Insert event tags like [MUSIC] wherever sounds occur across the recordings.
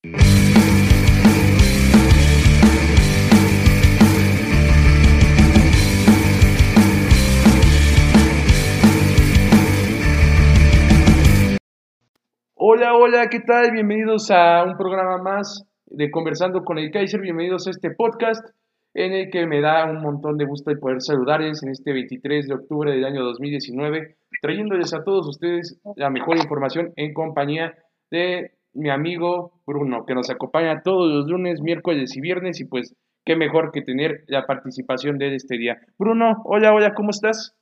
Hola, hola, ¿qué tal? Bienvenidos a un programa más de Conversando con el Kaiser. Bienvenidos a este podcast en el que me da un montón de gusto de poder saludarles en este 23 de octubre del año 2019, trayéndoles a todos ustedes la mejor información en compañía de mi amigo Bruno, que nos acompaña todos los lunes, miércoles y viernes y pues qué mejor que tener la participación de este día. Bruno, hola, hola, ¿cómo estás?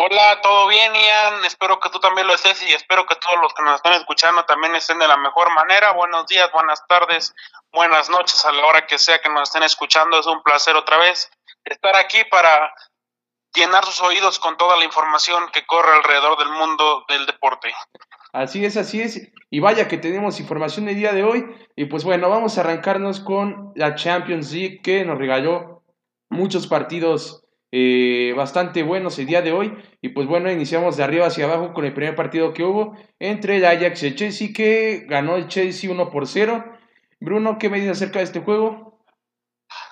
Hola, ¿todo bien, Ian? Espero que tú también lo estés y espero que todos los que nos están escuchando también estén de la mejor manera. Buenos días, buenas tardes, buenas noches a la hora que sea que nos estén escuchando. Es un placer otra vez estar aquí para llenar sus oídos con toda la información que corre alrededor del mundo del deporte. Así es, así es. Y vaya que tenemos información el día de hoy. Y pues bueno, vamos a arrancarnos con la Champions League que nos regaló muchos partidos eh, bastante buenos el día de hoy. Y pues bueno, iniciamos de arriba hacia abajo con el primer partido que hubo entre el Ajax y el Chelsea, que ganó el Chelsea 1 por 0. Bruno, ¿qué me dices acerca de este juego?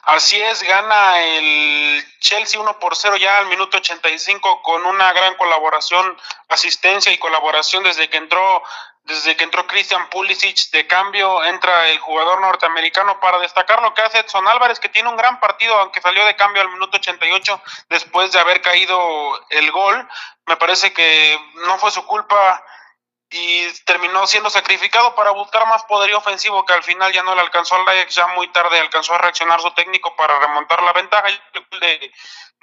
Así es, gana el Chelsea 1 por 0 ya al minuto 85 con una gran colaboración, asistencia y colaboración desde que entró desde que entró Christian Pulisic de cambio, entra el jugador norteamericano para destacar lo que hace Edson Álvarez, que tiene un gran partido, aunque salió de cambio al minuto 88 después de haber caído el gol. Me parece que no fue su culpa y terminó siendo sacrificado para buscar más poderío ofensivo que al final ya no le alcanzó al Ajax, ya muy tarde alcanzó a reaccionar su técnico para remontar la ventaja de,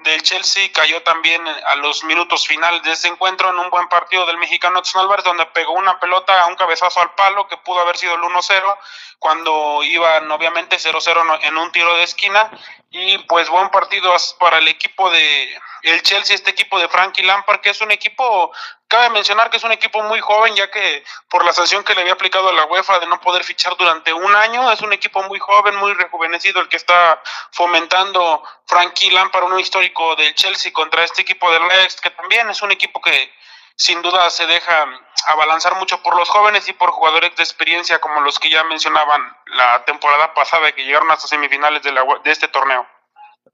del Chelsea cayó también a los minutos finales de ese encuentro en un buen partido del mexicano Edson donde pegó una pelota a un cabezazo al palo que pudo haber sido el 1-0 cuando iban obviamente 0-0 en un tiro de esquina. Y pues buen partido para el equipo de el Chelsea, este equipo de Frankie Lampard, que es un equipo, cabe mencionar que es un equipo muy joven, ya que por la sanción que le había aplicado a la UEFA de no poder fichar durante un año, es un equipo muy joven, muy rejuvenecido, el que está fomentando Frankie Lampard, un histórico del Chelsea contra este equipo del Lex, que también es un equipo que sin duda se deja abalanzar mucho por los jóvenes y por jugadores de experiencia como los que ya mencionaban la temporada pasada que llegaron hasta semifinales de, la, de este torneo.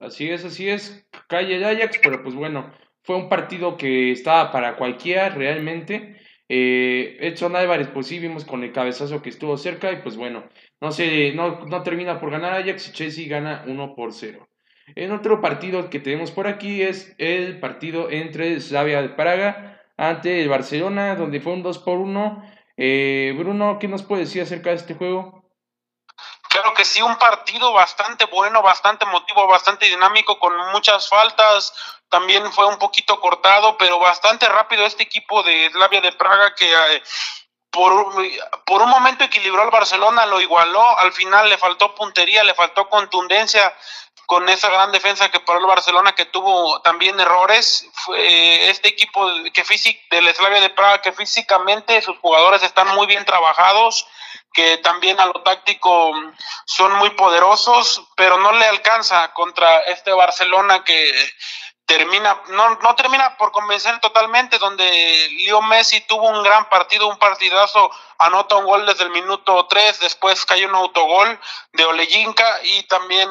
Así es, así es. Calle el Ajax, pero pues bueno, fue un partido que estaba para cualquiera realmente. Eh, Edson Álvarez, pues sí, vimos con el cabezazo que estuvo cerca y pues bueno, no, se, no, no termina por ganar Ajax y Chelsea gana 1 por 0. En otro partido que tenemos por aquí es el partido entre Slavia de Praga ante el Barcelona, donde fue un 2 por 1. Eh, Bruno, ¿qué nos puede decir acerca de este juego? Claro que sí, un partido bastante bueno, bastante emotivo, bastante dinámico, con muchas faltas. También fue un poquito cortado, pero bastante rápido este equipo de Slavia de Praga que eh, por, por un momento equilibró al Barcelona, lo igualó. Al final le faltó puntería, le faltó contundencia con esa gran defensa que paró el Barcelona, que tuvo también errores. Fue este equipo que del Slavia de Praga, que físicamente sus jugadores están muy bien trabajados que también a lo táctico son muy poderosos, pero no le alcanza contra este Barcelona que termina, no, no termina por convencer totalmente, donde Leo Messi tuvo un gran partido, un partidazo, anota un gol desde el minuto 3, después cayó un autogol de Olejinka y también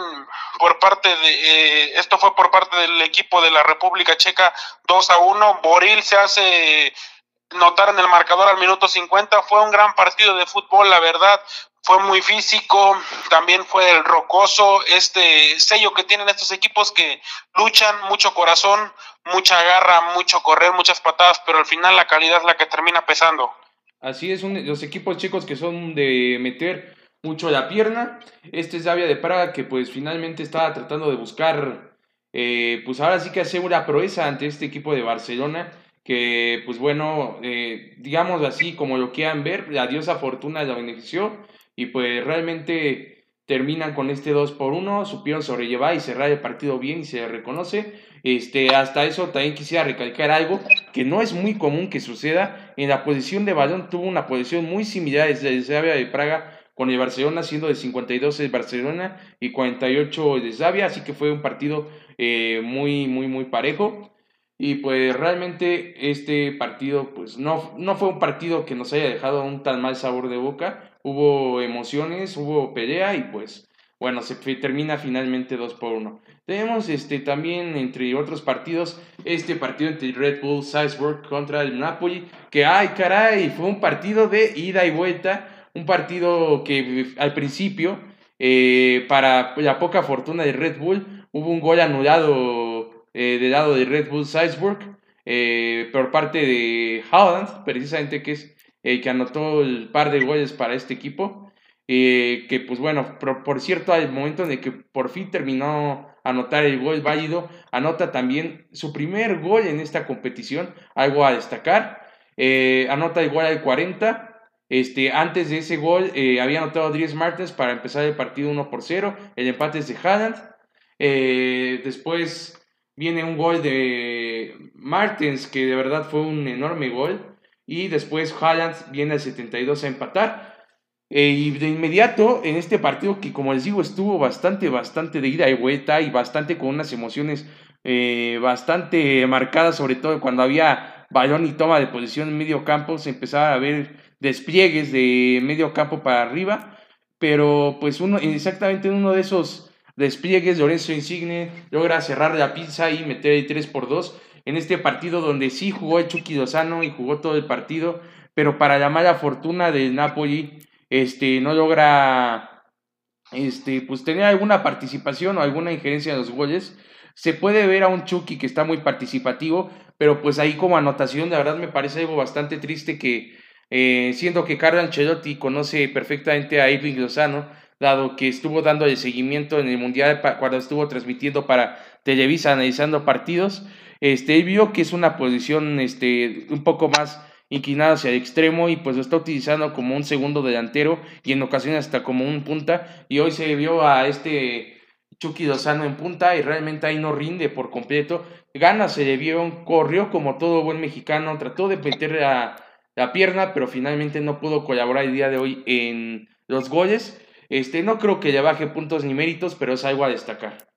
por parte de, eh, esto fue por parte del equipo de la República Checa 2 a 1, Boril se hace notar en el marcador al minuto 50. Fue un gran partido de fútbol, la verdad. Fue muy físico, también fue el rocoso, este sello que tienen estos equipos que luchan, mucho corazón, mucha garra, mucho correr, muchas patadas, pero al final la calidad es la que termina pesando. Así es, los equipos chicos que son de meter mucho la pierna. Este es Avia de Praga que pues finalmente estaba tratando de buscar, eh, pues ahora sí que hacer una proeza ante este equipo de Barcelona que pues bueno, eh, digamos así, como lo quieran ver, la diosa Fortuna la benefició y pues realmente terminan con este 2 por 1, supieron sobrellevar y cerrar el partido bien y se reconoce. Este, hasta eso también quisiera recalcar algo que no es muy común que suceda. En la posición de balón tuvo una posición muy similar desde el de Praga con el Barcelona siendo de 52 el Barcelona y 48 el Slavia, así que fue un partido eh, muy, muy, muy parejo. Y pues realmente este partido pues no, no fue un partido que nos haya dejado un tan mal sabor de boca. hubo emociones, hubo pelea y pues bueno, se termina finalmente 2 por 1. Tenemos este, también, entre otros partidos, este partido entre Red Bull Salzburg contra el Napoli, que ay caray, fue un partido de ida y vuelta, un partido que al principio, eh, para la poca fortuna de Red Bull, hubo un gol anulado eh, del lado de Red Bull Salzburg eh, por parte de Haaland, precisamente que es el que anotó el par de goles para este equipo. Eh, que pues bueno, por, cierto, al momento en el que por fin terminó anotar el gol válido, anota también su primer gol en esta competición, algo a destacar, eh, anota igual al 40, este, antes de ese gol había anotado Dries Martens para empezar el partido 1 por 0, el empate es de Haaland, después viene un gol de Martens que de verdad fue un enorme gol, y después Haaland viene al 72 a empatar, eh, y de inmediato, en este partido que como les digo estuvo bastante, bastante de ida y vuelta y bastante con unas emociones eh, bastante marcadas, sobre todo cuando había balón y toma de posición en medio campo, se empezaba a ver despliegues de medio campo para arriba, pero pues uno, exactamente en uno de esos despliegues, Lorenzo Insigne logra cerrar la pizza y meter el 3 por 2 en este partido donde sí jugó el Chucky Lozano y jugó todo el partido, pero para la mala fortuna del Napoli, este, no logra este, pues, tener alguna participación o alguna injerencia en los goles. Se puede ver a un Chucky que está muy participativo, pero pues ahí como anotación, de verdad me parece algo bastante triste que, eh, siendo que Carlo Ancelotti conoce perfectamente a Irving Lozano, dado que estuvo dando el seguimiento en el Mundial cuando estuvo transmitiendo para Televisa analizando partidos, este, vio que es una posición este, un poco más inclinado hacia el extremo y pues lo está utilizando como un segundo delantero y en ocasiones hasta como un punta y hoy se vio a este Chucky Lozano en punta y realmente ahí no rinde por completo. Gana se le vio, corrió como todo buen mexicano, trató de meter la, la pierna, pero finalmente no pudo colaborar el día de hoy en los goles. Este, no creo que le baje puntos ni méritos, pero es algo a destacar.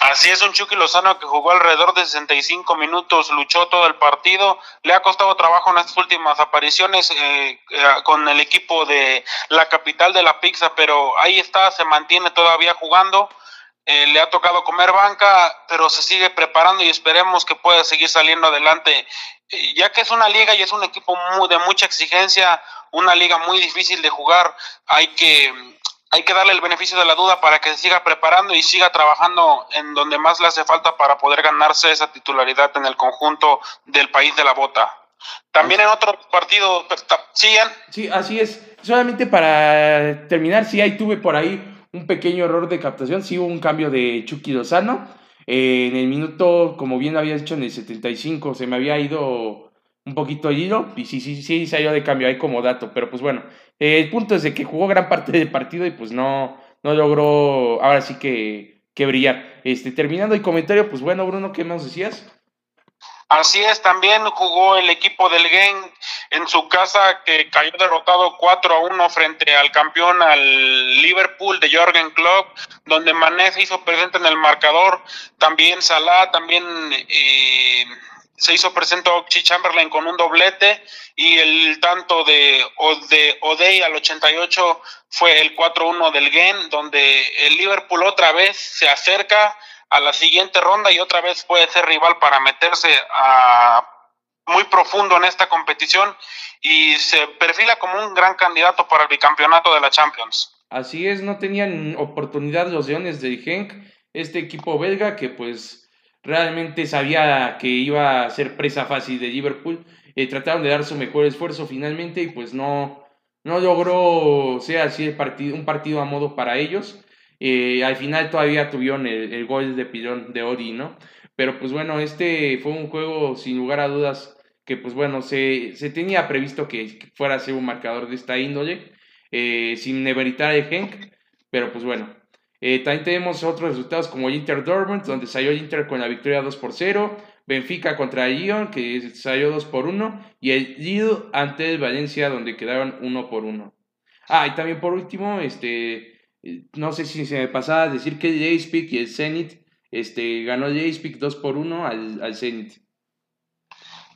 Así es, un Chucky Lozano que jugó alrededor de 65 minutos, luchó todo el partido, le ha costado trabajo en estas últimas apariciones eh, eh, con el equipo de la capital de la pizza, pero ahí está, se mantiene todavía jugando, eh, le ha tocado comer banca, pero se sigue preparando y esperemos que pueda seguir saliendo adelante, ya que es una liga y es un equipo de mucha exigencia, una liga muy difícil de jugar, hay que hay que darle el beneficio de la duda para que se siga preparando y siga trabajando en donde más le hace falta para poder ganarse esa titularidad en el conjunto del país de la bota. También en otro partido, ¿siguen? Sí, así es. Solamente para terminar, sí, ahí tuve por ahí un pequeño error de captación. Sí hubo un cambio de Chucky Lozano. Eh, en el minuto, como bien había dicho, en el 75 se me había ido un poquito el hilo y sí, sí, sí salió de cambio ahí como dato. Pero pues bueno, el punto es de que jugó gran parte del partido y pues no, no logró ahora sí que, que brillar. Este, terminando el comentario, pues bueno, Bruno, ¿qué más decías? Así es, también jugó el equipo del Gen en su casa que cayó derrotado 4 a 1 frente al campeón, al Liverpool de Jorgen Klopp, donde Mané se hizo presente en el marcador, también Salah, también eh, se hizo presente Oxy Chamberlain con un doblete y el tanto de, de Odey al 88 fue el 4-1 del Gen, donde el Liverpool otra vez se acerca a la siguiente ronda y otra vez puede ser rival para meterse a muy profundo en esta competición y se perfila como un gran candidato para el bicampeonato de la Champions. Así es, no tenían oportunidad los Leones de Genk, este equipo belga que pues realmente sabía que iba a ser presa fácil de Liverpool. Eh, trataron de dar su mejor esfuerzo finalmente y pues no, no logró ser así el partido, un partido a modo para ellos. Eh, al final todavía tuvieron el, gol de pilón de Odi, ¿no? Pero pues bueno, este fue un juego sin lugar a dudas que pues bueno, se, se tenía previsto que fuera a ser un marcador de esta índole, eh, sin neveritar el Genk, pero pues bueno, eh, también tenemos otros resultados como el Inter Dortmund, donde salió el Inter con la victoria 2 por 0. Benfica contra Lyon, que salió 2 por 1. Y el Lille ante el Valencia, donde quedaron 1 por 1. Ah, y también por último, este, no sé si se me pasaba decir que el J-Speak y el Zenit, este, ganó el J-Speak 2 por 1 al, al Zenit.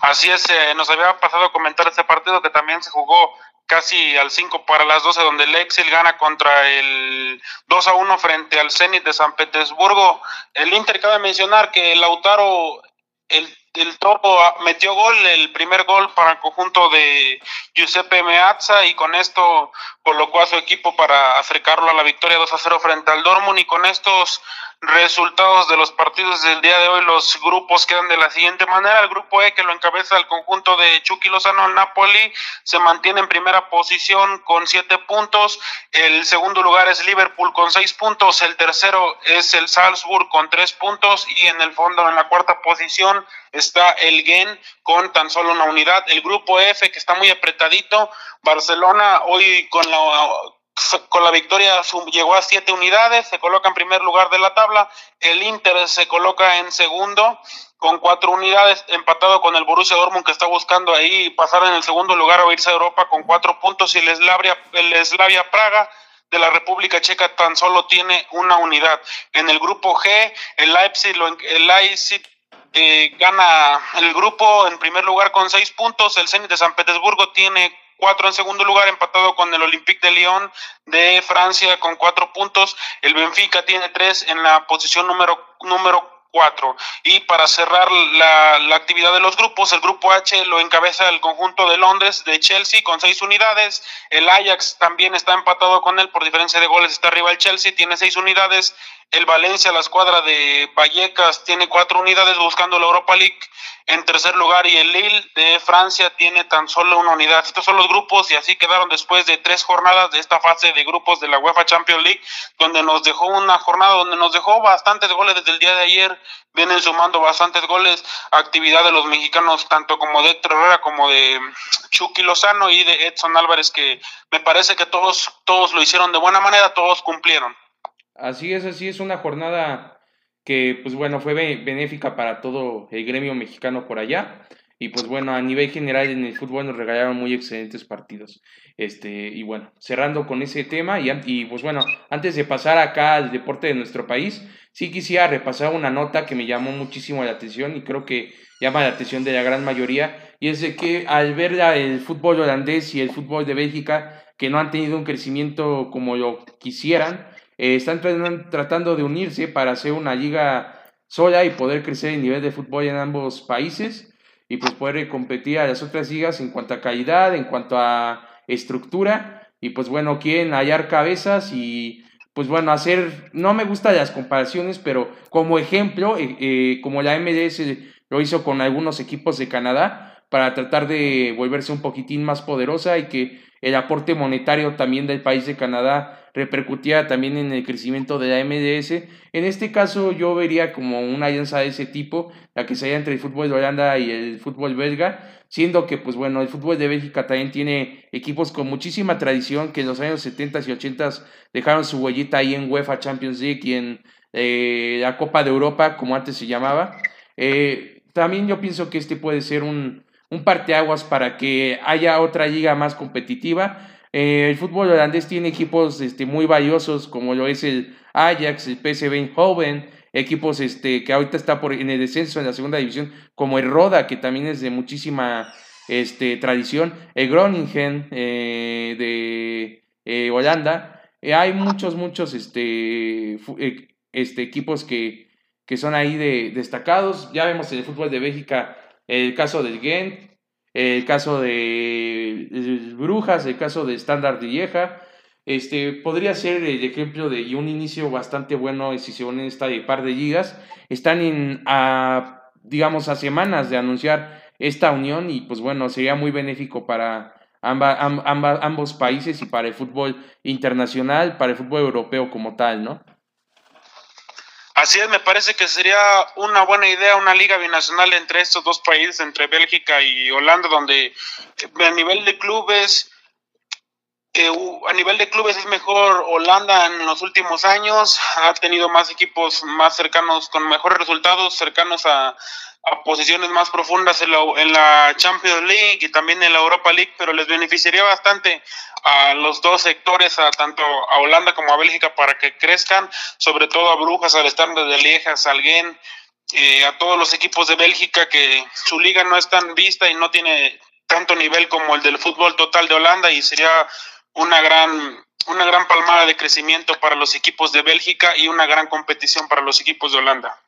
Así es, eh, nos había pasado a comentar este partido que también se jugó casi al 5 para las 12, donde Leipzig gana contra el 2 a 1 frente al Zenit de San Petersburgo. El Inter cabe mencionar que Lautaro, el, el Toro metió gol, el primer gol para el conjunto de Giuseppe Meazza y con esto colocó a su equipo para acercarlo a la victoria 2 a 0 frente al Dortmund y con estos resultados de los partidos del día de hoy, los grupos quedan de la siguiente manera. El grupo E, que lo encabeza el conjunto de Chucky Lozano, el Napoli, se mantiene en primera posición con siete puntos. El segundo lugar es Liverpool con seis puntos. El tercero es el Salzburg con tres puntos. Y en el fondo, en la cuarta posición, está el Gen con tan solo una unidad. El grupo F, que está muy apretadito. Barcelona hoy con la con la victoria llegó a siete unidades, se coloca en primer lugar de la tabla, el Inter se coloca en segundo con cuatro unidades, empatado con el Borussia Dortmund que está buscando ahí pasar en el segundo lugar o irse a Europa con cuatro puntos y el Slavia, el Praga de la República Checa tan solo tiene una unidad. En el grupo G, el Leipzig, el Leipzig eh, gana el grupo en primer lugar con seis puntos, el Zenit de San Petersburgo tiene cuatro en segundo lugar, empatado con el Olympique de Lyon de Francia con cuatro puntos. El Benfica tiene tres en la posición número, número cuatro. Y para cerrar la, la, actividad de los grupos, el grupo H lo encabeza el conjunto de Londres de Chelsea con seis unidades. El Ajax también está empatado con él por diferencia de goles, está arriba el Chelsea, tiene seis unidades. El Valencia, la escuadra de Vallecas, tiene cuatro unidades buscando la Europa League en tercer lugar y el Lille de Francia tiene tan solo una unidad. Estos son los grupos y así quedaron después de tres jornadas de esta fase de grupos de la UEFA Champions League, donde nos dejó una jornada donde nos dejó bastantes goles desde el día de ayer. Vienen sumando bastantes goles, actividad de los mexicanos, tanto como de Herrera como de Chucky Lozano y de Edson Álvarez, que me parece que todos, todos lo hicieron de buena manera, todos cumplieron. Así es, así es una jornada que, pues bueno, fue benéfica para todo el gremio mexicano por allá. Y pues bueno, a nivel general en el fútbol nos regalaron muy excelentes partidos. Este, y bueno, cerrando con ese tema, y, y pues bueno, antes de pasar acá al deporte de nuestro país, sí quisiera repasar una nota que me llamó muchísimo la atención y creo que llama la atención de la gran mayoría, y es de que al ver el fútbol holandés y el fútbol de Bélgica, que no han tenido un crecimiento como lo quisieran, eh, están tratando de unirse para hacer una liga sola y poder crecer el nivel de fútbol en ambos países y pues poder competir a las otras ligas en cuanto a calidad, en cuanto a estructura. Y pues bueno, quieren hallar cabezas y pues bueno, hacer, no me gustan las comparaciones, pero como ejemplo, eh, eh, como la MLS lo hizo con algunos equipos de Canadá, para tratar de volverse un poquitín más poderosa y que el aporte monetario también del país de Canadá repercutía también en el crecimiento de la MDS. En este caso yo vería como una alianza de ese tipo, la que se entre el fútbol de Holanda y el fútbol belga, siendo que pues bueno, el fútbol de Bélgica también tiene equipos con muchísima tradición que en los años 70 y 80 dejaron su huellita ahí en UEFA Champions League y en eh, la Copa de Europa, como antes se llamaba. Eh, también yo pienso que este puede ser un, un parteaguas para que haya otra liga más competitiva eh, el fútbol holandés tiene equipos este, muy valiosos, como lo es el Ajax, el PSV Eindhoven, equipos este, que ahorita está por, en el descenso en la segunda división, como el Roda, que también es de muchísima este, tradición, el Groningen eh, de eh, Holanda. hay muchos, muchos este, este, equipos que, que son ahí de, destacados. Ya vemos el fútbol de Bélgica el caso del Gent, el caso de Brujas, el caso de Standard Lieja, este, podría ser el ejemplo de un inicio bastante bueno si se unen esta par de ligas. Están en, a, digamos, a semanas de anunciar esta unión y pues bueno, sería muy benéfico para ambos países y para el fútbol internacional, para el fútbol europeo como tal, ¿no? Así es, me parece que sería una buena idea una liga binacional entre estos dos países, entre Bélgica y Holanda, donde eh, a nivel de clubes, eh, a nivel de clubes es mejor Holanda en los últimos años, ha tenido más equipos más cercanos, con mejores resultados, cercanos a, a posiciones más profundas en la, en la, Champions League y también en la Europa League, pero les beneficiaría bastante a los dos sectores, a tanto a Holanda como a Bélgica, para que crezcan, sobre todo a Brujas, al Standard de Lieja, Salguén, eh, a todos los equipos de Bélgica que su liga no es tan vista y no tiene tanto nivel como el del fútbol total de Holanda y sería una gran una gran palmada de crecimiento para los equipos de Bélgica y una gran competición para los equipos de Holanda.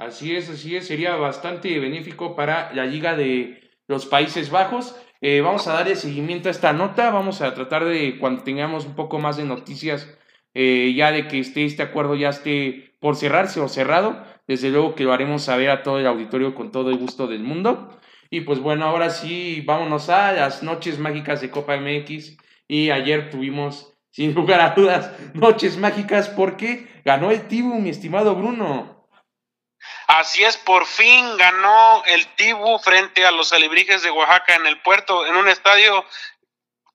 Así es, así es, sería bastante benéfico para la Liga de los Países Bajos. Eh, vamos a darle seguimiento a esta nota, vamos a tratar de, cuando tengamos un poco más de noticias, eh, ya de que esté este acuerdo ya esté por cerrarse o cerrado, desde luego que lo haremos saber a todo el auditorio con todo el gusto del mundo. Y pues bueno, ahora sí, vámonos a las noches mágicas de Copa MX. Y ayer tuvimos, [LAUGHS] sin lugar a dudas, noches mágicas porque ganó el Tibu, mi estimado Bruno. Así es, por fin ganó el Tibu frente a los alebrijes de Oaxaca en el puerto, en un estadio,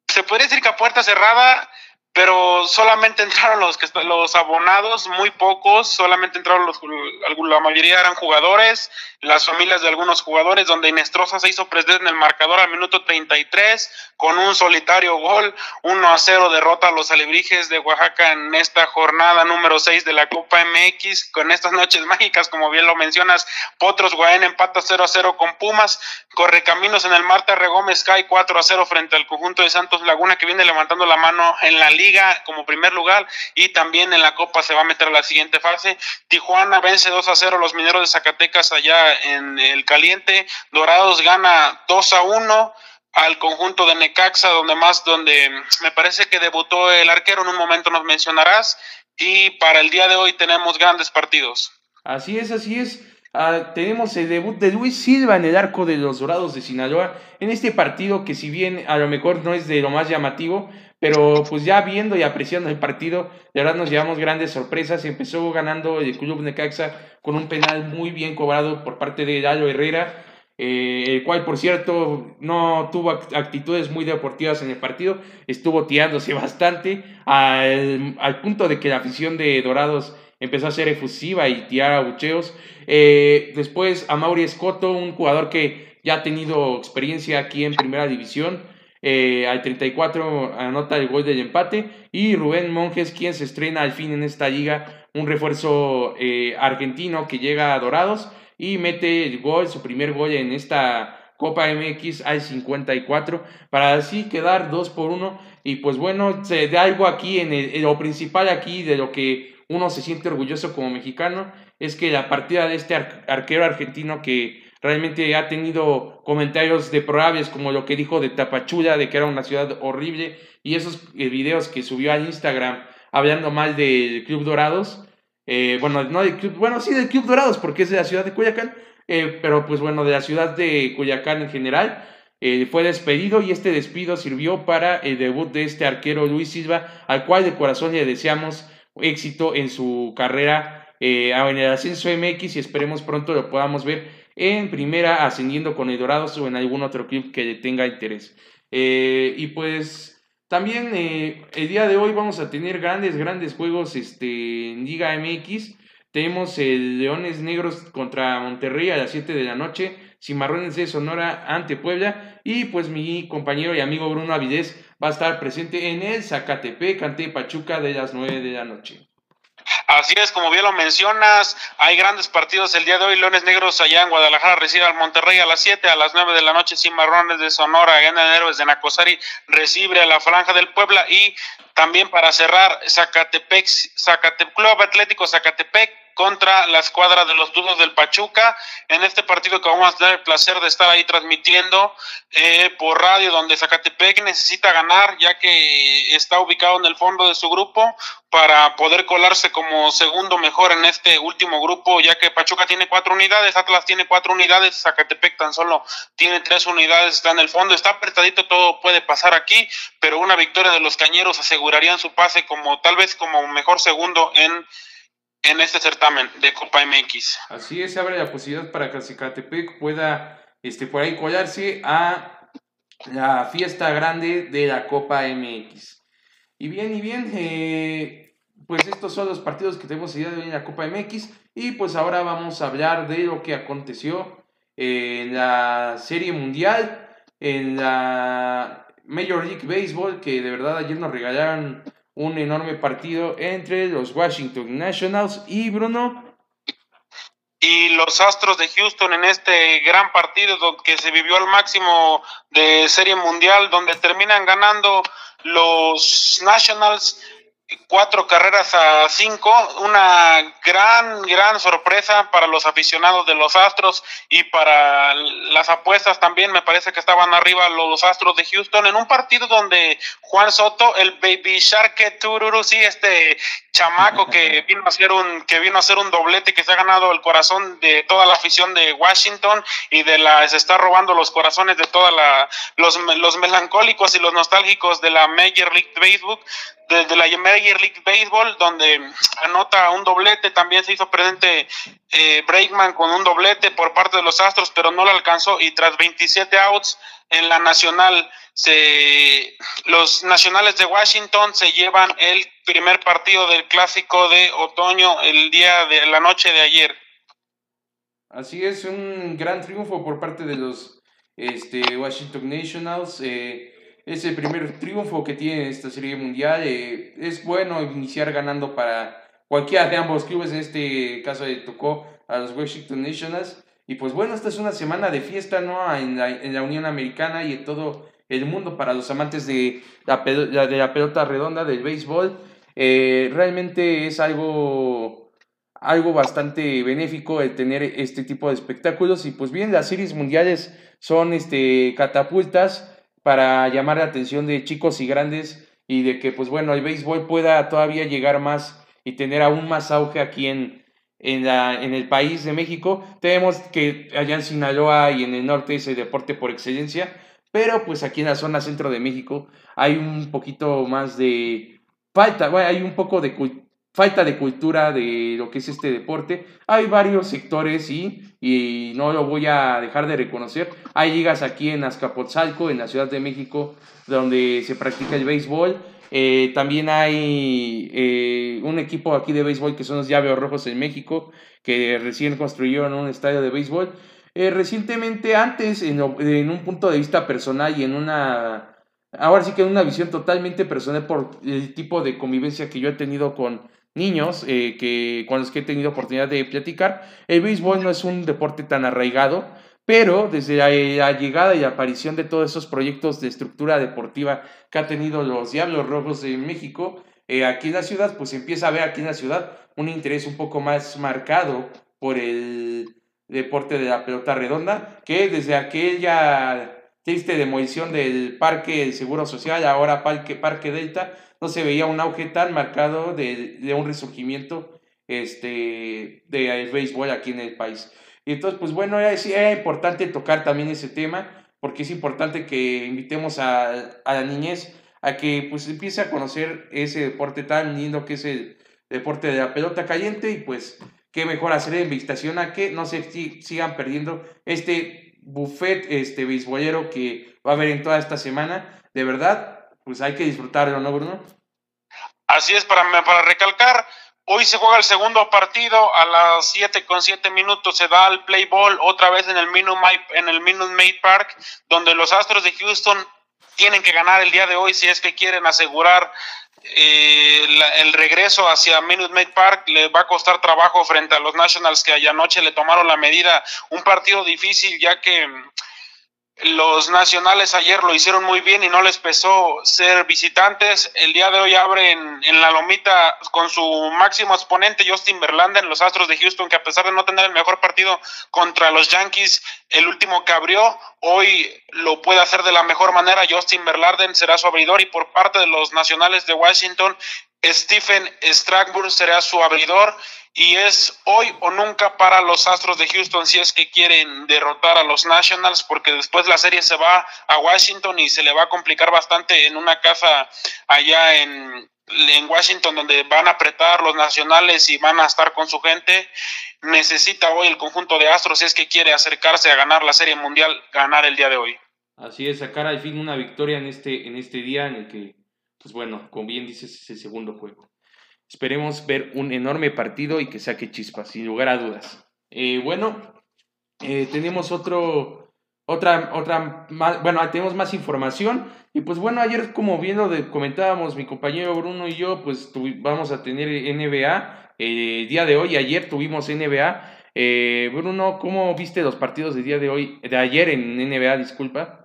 se podría decir que a puerta cerrada, pero solamente entraron los que los abonados, muy pocos, solamente entraron los la mayoría eran jugadores, las familias de algunos jugadores, donde Inestrosa se hizo presente en el marcador al minuto 33 con un solitario gol, 1 a 0 derrota a los alebrijes de Oaxaca en esta jornada número 6 de la Copa MX, con estas noches [LAUGHS] mágicas, como bien lo mencionas, Potros Guaén empata 0 a 0 con Pumas, Correcaminos en el Marta Regómez cae 4 a 0 frente al conjunto de Santos Laguna que viene levantando la mano en la liga liga como primer lugar y también en la Copa se va a meter a la siguiente fase. Tijuana vence 2 a 0 los mineros de Zacatecas allá en el caliente. Dorados gana 2 a 1 al conjunto de Necaxa, donde más, donde me parece que debutó el arquero, en un momento nos mencionarás, y para el día de hoy tenemos grandes partidos. Así es, así es. Ah, tenemos el debut de Luis Silva en el arco de los Dorados de Sinaloa, en este partido que si bien a lo mejor no es de lo más llamativo, pero pues ya viendo y apreciando el partido, de verdad nos llevamos grandes sorpresas. Empezó ganando el Club Necaxa con un penal muy bien cobrado por parte de Lalo Herrera, eh, el cual por cierto no tuvo actitudes muy deportivas en el partido, estuvo tirándose [LAUGHS] bastante al, punto de que la afición de Dorados empezó a ser efusiva y tirar abucheos. Eh, después a Mauri Escoto, un jugador que ya ha tenido experiencia aquí en primera división, eh, al 34 anota el gol del empate. Y Rubén Monjes, quien se estrena al fin en esta liga, un refuerzo eh, argentino que llega a Dorados y mete el gol, su primer gol en esta Copa MX al 54 para así quedar 2 por 1 y pues bueno, se da algo aquí en, el, lo principal aquí de lo que uno se siente orgulloso como mexicano es que la partida de este arquero argentino que realmente ha tenido comentarios deplorables como lo que dijo de Tapachula, de que era una ciudad horrible, y esos eh, videos que subió al Instagram hablando mal del Club Dorados, eh, bueno, no del Club, bueno, sí del Club Dorados, porque es de la ciudad de Cuyacán, eh, pero pues bueno, de la ciudad de Cuyacán en general, fue despedido y este despido sirvió para el debut de este arquero Luis Silva, al cual de corazón le deseamos éxito en su carrera en el ascenso MX y esperemos pronto lo podamos ver en primera, ascendiendo con el Dorados o en algún otro club que tenga interés. Eh, y pues también eh, el día de hoy vamos a tener grandes, grandes juegos este, en Liga MX. Tenemos el Leones Negros contra Monterrey a las 7 de la noche, Cimarrones de Sonora ante Puebla y pues mi compañero y amigo Bruno Avidez va a estar presente en el Zacatepec ante Pachuca de las 9 de la noche. Así es, como bien lo mencionas, hay grandes partidos el día de hoy. Leones Negros allá en Guadalajara recibe al Monterrey a las 7, a las 9 de la noche. Cimarrones de Sonora, gana Héroes de Nacosari, recibe a la Franja del Puebla. Y también para cerrar, Zacatepec, Zacatepec Club Atlético Zacatepec contra la escuadra de los Dudos del Pachuca en este partido que vamos a tener el placer de estar ahí transmitiendo eh, por radio donde Zacatepec necesita ganar ya que está ubicado en el fondo de su grupo para poder colarse como segundo mejor en este último grupo ya que Pachuca tiene cuatro unidades, Atlas tiene cuatro unidades, Zacatepec tan solo tiene tres unidades, está en el fondo, está apretadito, todo puede pasar aquí, pero una victoria de los cañeros asegurarían su pase como tal vez como mejor segundo en en este certamen de Copa MX. Así es, se abre la posibilidad para que Zacatepec pueda este, por ahí colarse a la fiesta grande de la Copa MX. Y bien, y bien, eh, pues estos son los partidos que tenemos el día de hoy en la Copa MX. Y pues ahora vamos a hablar de lo que aconteció en la Serie Mundial, en la Major League Baseball, que de verdad ayer nos regalaron un enorme partido entre los Washington Nationals y Bruno. y los Astros de Houston en este gran partido que se vivió al máximo de Serie Mundial, donde terminan ganando los Nationals cuatro carreras a cinco, una gran, gran sorpresa para los aficionados de los Astros y para las apuestas también, me parece que estaban arriba los Astros de Houston en un partido donde Juan Soto, el Baby Shark Tururu, sí, este chamaco que [LAUGHS] vino a hacer un que vino a hacer un doblete que se ha ganado el corazón de toda la afición de Washington y de la se está robando los corazones de toda la los, los melancólicos y los nostálgicos de la Major League Baseball de, la Major League Baseball donde anota un doblete también se hizo presente eh, con un doblete por parte de los Astros pero no lo alcanzó y tras 27 outs en la nacional se, los nacionales de Washington se llevan el primer partido del clásico de otoño el día de la noche de ayer. Así es, un gran triunfo por parte de los este, Washington Nationals. Eh, es el primer triunfo que tiene esta serie mundial. Eh, es bueno iniciar ganando para cualquiera de ambos clubes. En este caso le tocó a los Washington Nationals. Y pues bueno, esta es una semana de fiesta, ¿no? En la, en la Unión Americana y en todo el mundo para los amantes de la, de la pelota redonda, del béisbol. Eh, realmente es algo, algo bastante benéfico el tener este tipo de espectáculos. Y pues bien, las series mundiales son este, catapultas para llamar la atención de chicos y grandes y de que pues bueno, el béisbol pueda todavía llegar más y tener aún más auge aquí en, en, la, en el país de México. Tenemos que allá en Sinaloa y en el norte es el deporte por excelencia, pero pues aquí en la zona centro de México hay un poquito más de falta, hay un poco de falta de cultura de lo que es este deporte. Hay varios sectores y, y no lo voy a dejar de reconocer. Hay ligas aquí en Azcapotzalco, en la Ciudad de México, donde se practica el béisbol. Eh, también hay eh, un equipo aquí de béisbol que son los Llaveos Rojos en México, que recién construyeron un estadio de béisbol. Eh, recientemente, antes, en, un punto de vista personal y en una, ahora sí que en una visión totalmente personal por el tipo de convivencia que yo he tenido con niños, eh, que, con los que he tenido oportunidad de platicar, el béisbol no es un deporte tan arraigado, pero desde la, llegada y aparición de todos esos proyectos de estructura deportiva que ha tenido los Diablos Rojos de México, eh, aquí en la ciudad, pues empieza a ver aquí en la ciudad un interés un poco más marcado por el deporte de la pelota redonda, que desde aquella triste demolición del Parque Seguro Social, ahora Parque, Parque Delta, no se veía un auge tan marcado de, de un resurgimiento este, del béisbol aquí en el país. Y entonces, pues bueno, era, importante tocar también ese tema, porque es importante que invitemos a, a la niñez a que pues empiece a conocer ese deporte tan lindo que es el deporte de la pelota caliente y pues qué mejor hacer la invitación a que no se sigan perdiendo este buffet este beisbolero que va a haber en toda esta semana. De verdad, pues hay que disfrutarlo, ¿no, Bruno? Así es, para, para recalcar, hoy se juega el segundo partido a las 7 con 7 minutos, se da el play ball otra vez en el Minute Maid, en el Minute Maid Park, donde los Astros de Houston tienen que ganar el día de hoy si es que quieren asegurar eh, el regreso hacia Minute Maid Park le va a costar trabajo frente a los Nationals que anoche le tomaron la medida. Un partido difícil ya que los nacionales ayer lo hicieron muy bien y no les pesó ser visitantes. El día de hoy abren en la lomita con su máximo exponente Justin Verlander en los Astros de Houston, que a pesar de no tener el mejor partido contra los Yankees, el último que abrió, hoy lo puede hacer de la mejor manera. Justin Verlander será su abridor y por parte de los nacionales de Washington, Stephen Strasburg será su abridor y es hoy o nunca para los Astros de Houston si es que quieren derrotar a los Nationals porque después la serie se va a Washington y se le va a complicar bastante en una casa allá en, en Washington donde van a apretar los nacionales y van a estar con su gente. Necesita hoy el conjunto de Astros si es que quiere acercarse a ganar la serie mundial, ganar el día de hoy. Así es, sacar al fin una victoria en este, en este día en el que, pues bueno, como bien dices, es el segundo juego. Esperemos ver un enorme partido y que saque chispas, sin lugar a dudas. Eh, bueno, eh, tenemos otro, otra, otra, más, bueno, tenemos más información. Y pues bueno, ayer como bien lo comentábamos mi compañero Bruno y yo, pues vamos a tener NBA. el día de hoy, ayer tuvimos NBA. Eh, Bruno, ¿cómo viste los partidos de día de hoy, de ayer en NBA, disculpa?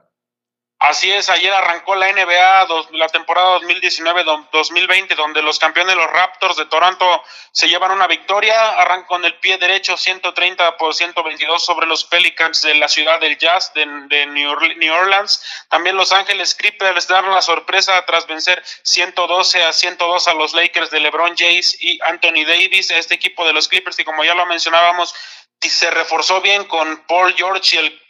Así es, ayer arrancó la NBA, la temporada 2019-2020, donde los campeones, los Raptors de Toronto, se llevan una victoria. Arrancan con el pie derecho 130 por 122 sobre los Pelicans de la ciudad del Jazz de, New Orleans. También Los Ángeles Clippers dan la sorpresa tras vencer 112 a 102 a los Lakers de LeBron James y Anthony Davis. Este equipo de los Clippers, y como ya lo mencionábamos, se reforzó bien con Paul George y el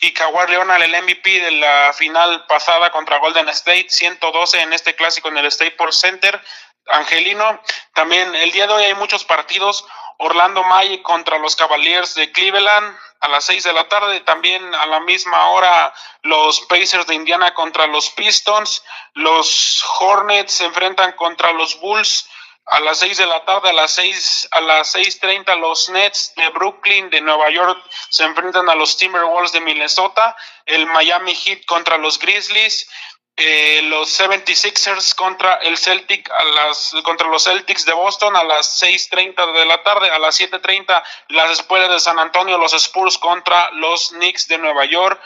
y Kawhi Leonard el MVP de la final pasada contra Golden State, 112 en este clásico en el Staples Center. Angelino, también el día de hoy hay muchos partidos. Orlando Magic contra los Cavaliers de Cleveland a las 6 de la tarde. También a la misma hora los Pacers de Indiana contra los Pistons. Los Hornets se enfrentan contra los Bulls a las 6 de la tarde, a las 6 a las 6:30 los Nets de Brooklyn de Nueva York se enfrentan a los Timberwolves de Minnesota, el Miami Heat contra los Grizzlies, eh, los 76ers contra el Celtic a las contra los Celtics de Boston a las 6:30 de la tarde, a las 7:30 las escuelas de San Antonio, los Spurs contra los Knicks de Nueva York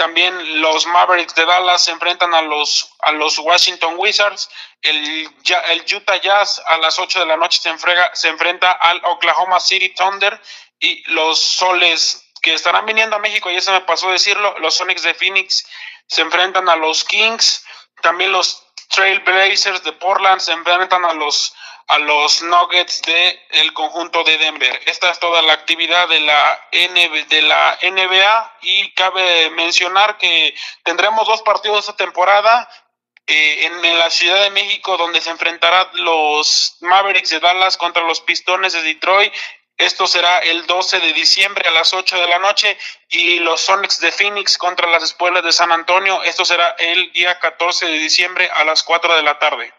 también los Mavericks de Dallas se enfrentan a los, a los Washington Wizards. El, el Utah Jazz a las 8 de la noche se, enfrega, se enfrenta al Oklahoma City Thunder. Y los Soles que estarán viniendo a México, ya se me pasó decirlo, los Sonics de Phoenix se enfrentan a los Kings. También los Trailblazers de Portland se enfrentan a los a los Nuggets de el conjunto de Denver. Esta es toda la actividad de la, de la NBA y cabe mencionar que tendremos dos partidos esta temporada. Eh, en, la Ciudad de México, donde se enfrentarán los Mavericks de Dallas contra los Pistones de Detroit. Esto será el 12 de diciembre a las 8 de la noche y los Sonics de Phoenix contra las Espuelas de San Antonio. Esto será el día 14 de diciembre a las 4 de la tarde.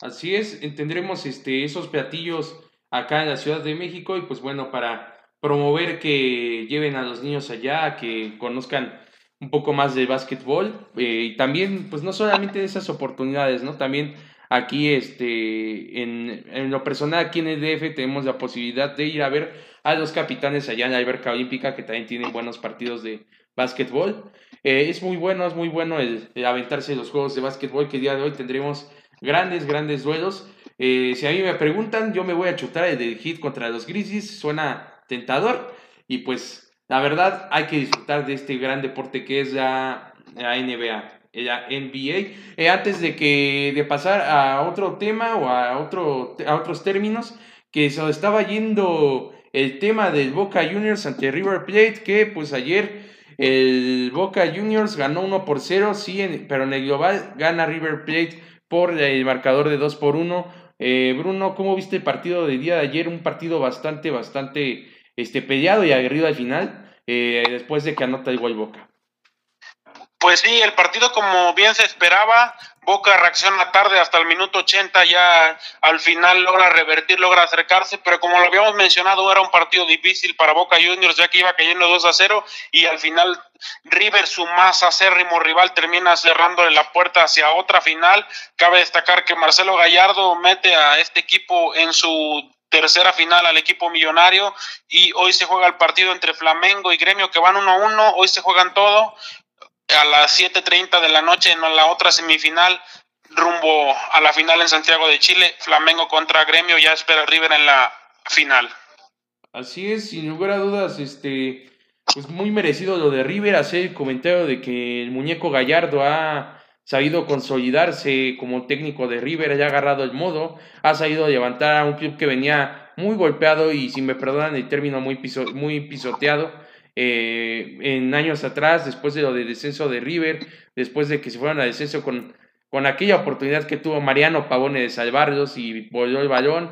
Así es, tendremos este, esos platillos acá en la Ciudad de México y pues bueno, para promover que lleven a los niños allá, que conozcan un poco más de básquetbol eh, y también pues no solamente esas oportunidades, ¿no? También aquí este, en, en, lo personal aquí en el DF tenemos la posibilidad de ir a ver a los capitanes allá en la alberca olímpica que también tienen buenos partidos de básquetbol. Eh, es muy bueno, es muy bueno el, el aventarse los juegos de básquetbol que el día de hoy tendremos Grandes, grandes duelos. Eh, si a mí me preguntan, yo me voy a chutar el de hit contra los Grizzlies. Suena tentador. Y pues, la verdad, hay que disfrutar de este gran deporte que es la, NBA la NBA. Eh, antes de que de pasar a otro tema o a, otro, a otros términos, que se estaba yendo el tema del Boca Juniors ante River Plate, que pues ayer el Boca Juniors ganó 1 por 0, sí, pero en el global gana River Plate por el marcador de 2 por 1. Eh, Bruno, ¿cómo viste el partido de día de ayer? Un partido bastante, bastante este, peleado y aguerrido al final, eh, después de que anota igual Boca. Pues sí, el partido como bien se esperaba, Boca reacciona tarde hasta el minuto 80, ya al final logra revertir, logra acercarse, pero como lo habíamos mencionado, era un partido difícil para Boca Juniors, ya que iba cayendo 2 a 0 y al final River, su más acérrimo rival, termina cerrándole la puerta hacia otra final. Cabe destacar que Marcelo Gallardo mete a este equipo en su tercera final al equipo millonario y hoy se juega el partido entre Flamengo y Gremio que van 1-1, hoy se juegan todo a las 7.30 de la noche en la otra semifinal rumbo a la final en Santiago de Chile, Flamengo contra Gremio, ya espera River en la final. Así es, sin lugar a dudas, este, pues muy merecido lo de River, hacer el comentario de que el muñeco Gallardo ha sabido consolidarse como técnico de River, ha agarrado el modo, ha sabido levantar a un club que venía muy golpeado y si me perdonan el término muy, muy pisoteado, eh, en años atrás, después de lo de descenso de River, después de que se fueron a descenso con, con aquella oportunidad que tuvo Mariano Pavone de salvarlos y volvió el balón,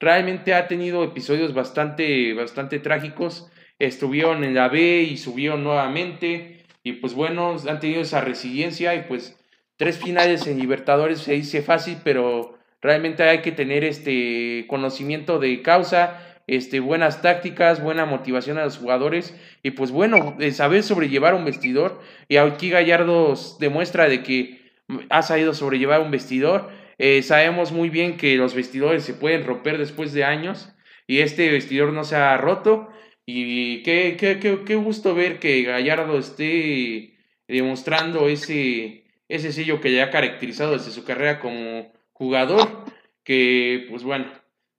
realmente ha tenido episodios bastante, bastante trágicos. Estuvieron en la B y subieron nuevamente. Y pues bueno, han tenido esa resiliencia y pues tres finales en Libertadores se dice fácil, pero realmente hay que tener este conocimiento de causa este, buenas tácticas, buena motivación a los jugadores y pues bueno, saber sobrellevar un vestidor. Y aquí Gallardo demuestra de que ha sabido sobrellevar un vestidor. Eh, sabemos muy bien que los vestidores se pueden romper después de años y este vestidor no se ha roto. Y qué, qué, qué, qué gusto ver que Gallardo esté demostrando ese, ese sello que ya ha caracterizado desde su carrera como jugador, que pues bueno,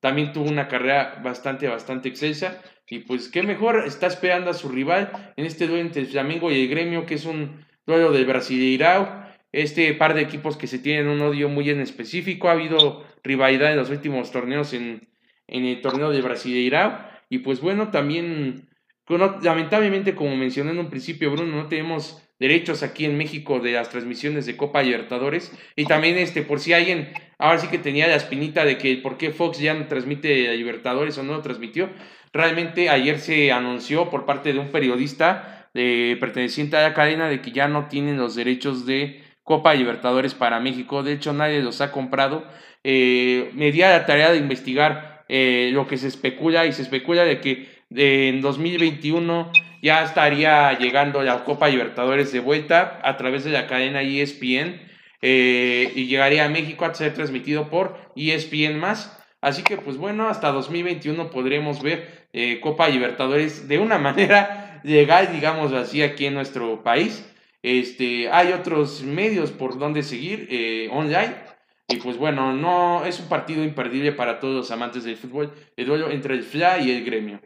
también tuvo una carrera bastante, bastante excelsa. Y pues qué mejor está esperando a su rival en este duelo entre el Flamengo y el Gremio, que es un duelo del Brasileirao. Este par de equipos que se tienen un odio muy en específico. Ha habido rivalidad en los últimos torneos en, en el torneo del Brasileirao. Y pues bueno, también, lamentablemente, como mencioné en un principio, Bruno, no tenemos derechos aquí en México de las transmisiones de Copa Libertadores. Y también, este, por si alguien, ahora sí que tenía la espinita de que por qué Fox ya no transmite a Libertadores o no lo transmitió. Realmente ayer se anunció por parte de un periodista de, perteneciente a la cadena de que ya no tienen los derechos de Copa Libertadores para México. De hecho, nadie los ha comprado. Eh, me di la tarea de investigar eh, lo que se especula y se especula de que en 2021 ya estaría llegando la Copa Libertadores de vuelta a través de la cadena ESPN eh, y llegaría a México a ser transmitido por ESPN más. Así que pues bueno, hasta 2021 podremos ver eh, Copa Libertadores de una [LAUGHS] manera legal, digamos así, aquí en nuestro país. Este, hay otros medios por donde seguir eh, online. Y pues bueno, no es un partido imperdible para todos los amantes del fútbol, el duelo entre el FLA y el gremio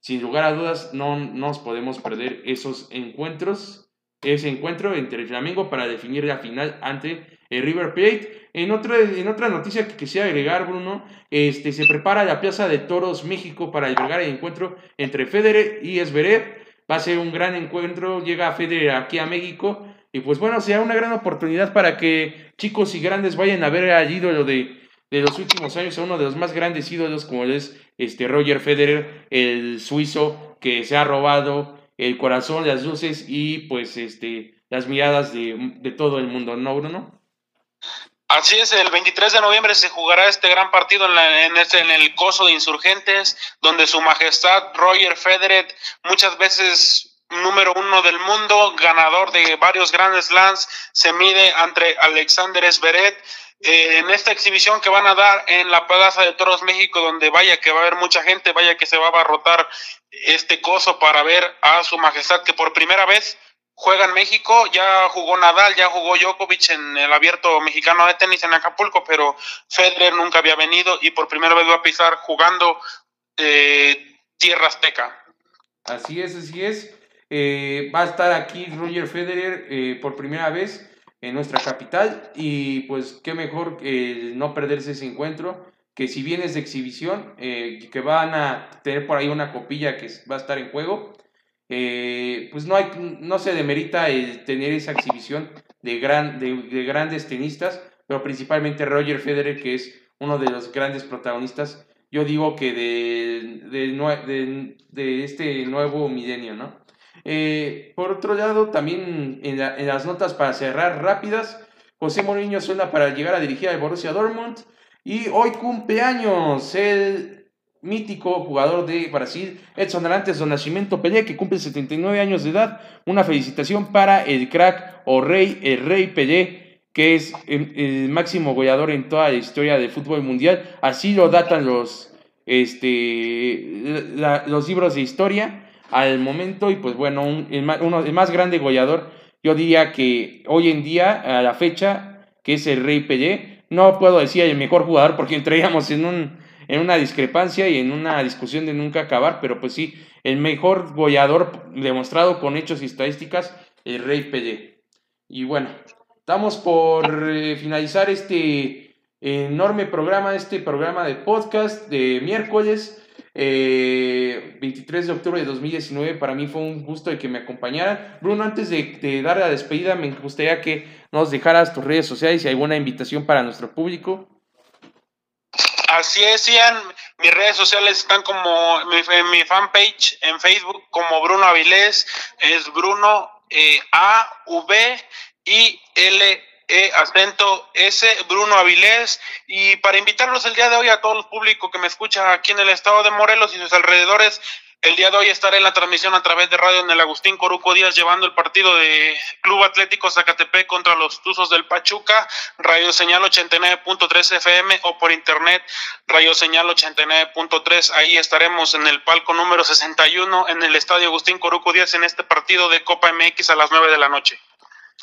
sin lugar a dudas, no nos podemos perder esos encuentros, ese encuentro entre el Flamengo para definir la final ante el River Plate. En otra, en otra noticia que quisiera agregar, Bruno, este, se prepara la Plaza de Toros México para albergar el encuentro entre Federer y Esberet. Va a ser un gran encuentro, llega Federer aquí a México. Y pues bueno, sea una gran oportunidad para que chicos y grandes vayan a ver al ídolo de, de los últimos años, a uno de los más grandes ídolos como es este Roger Federer, el suizo que se ha robado el corazón, las luces y pues este las miradas de, todo el mundo, ¿no, Bruno? Así es, el 23 de noviembre se jugará este gran partido en, la, en, este, en el Coso de Insurgentes, donde su majestad Roger Federer, muchas veces número uno del mundo, ganador de varios grandes slams, se mide ante Alexander Zverev, eh, en esta exhibición que van a dar en la Plaza de Toros México, donde vaya que va a haber mucha gente, vaya que se va a abarrotar este coso para ver a su majestad que por primera vez juega en México, ya jugó Nadal, ya jugó Djokovic en el abierto mexicano de tenis en Acapulco, pero Federer nunca había venido y por primera vez va a pisar jugando eh, tierra azteca. Así es, así es. Eh, va a estar aquí Roger Federer por primera vez en nuestra capital y pues qué mejor que no perderse ese encuentro, que si bien es de exhibición, eh, que van a tener por ahí una copilla que va a estar en juego, eh, pues no, hay, no se demerita el tener esa exhibición de, gran, de, grandes tenistas, pero principalmente Roger Federer, que es uno de los grandes protagonistas, yo digo que de, de, de este nuevo milenio, ¿no? Eh, por otro lado, también en, las notas para cerrar rápidas, José Mourinho suena para llegar a dirigir al Borussia Dortmund. Y hoy cumpleaños el mítico jugador de Brasil, Edson Arantes do Nascimento Pelé, que cumple 79 años de edad. Una felicitación para el crack o rey, el rey Pelé, que es el, máximo goleador en toda la historia del fútbol mundial. Así lo datan los, este, los libros de historia al momento y pues bueno, un, el, más, grande goleador, yo diría que hoy en día, a la fecha, que es el Rey Pelé, no puedo decir el mejor jugador porque entraríamos en, un, en una discrepancia y en una discusión de nunca acabar, pero pues sí, el mejor goleador demostrado con hechos y estadísticas, el Rey Pelé. Y bueno, estamos por eh, finalizar este enorme programa, este programa de podcast de miércoles. 23 eh, de octubre de 2019. Para mí fue un gusto de que me acompañaran. Bruno, antes de, dar la despedida, me gustaría que nos dejaras tus redes sociales y alguna invitación para nuestro público. Así es, Ian. Mis redes sociales están como mi, mi fanpage en Facebook como Bruno Avilés. Es Bruno eh, A V I L e acento S, Bruno Avilés, y para invitarlos el día de hoy a todo el público que me escucha aquí en el estado de Morelos y sus alrededores, El día de hoy estaré en la transmisión a través de radio en el Agustín Coruco Díaz llevando el partido de Club Atlético Zacatepec contra los Tuzos del Pachuca, Radio Señal 89.3 FM o por internet Radio Señal 89.3. Ahí estaremos en el palco número 61 en el Estadio Agustín Coruco Díaz en este partido de Copa MX a las 9 de la noche.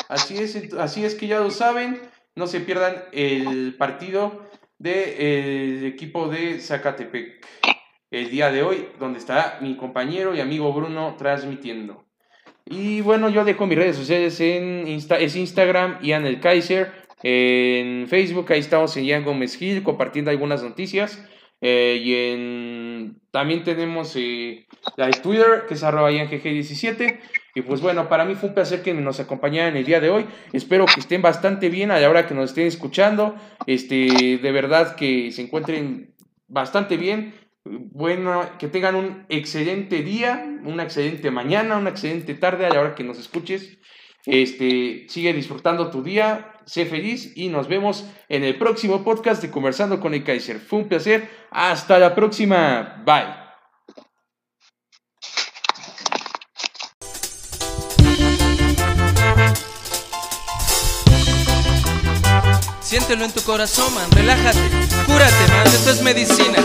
Así es, así es que ya lo saben, no se pierdan el partido del equipo de Zacatepec el día de hoy, donde está mi compañero y amigo Bruno transmitiendo. Y bueno, yo dejo mis redes sociales en Insta, es Instagram, Ian el Kaiser, en Facebook, ahí estamos en Ian Gómez Gil compartiendo algunas noticias. Eh, y en, también tenemos eh, la de Twitter, que es arroba IanGG17. Y pues bueno, para mí fue un placer que nos acompañaran el día de hoy. Espero que estén bastante bien a la hora que nos estén escuchando. Este, de verdad que se encuentren bastante bien. Bueno, que tengan un excelente día, una excelente mañana, una excelente tarde a la hora que nos escuches. Este, sigue disfrutando tu día, sé feliz y nos vemos en el próximo podcast de Conversando con el Kaiser. Fue un placer. Hasta la próxima. Bye. Siéntelo en tu corazón, man, relájate, cúrate, man, esto es medicina.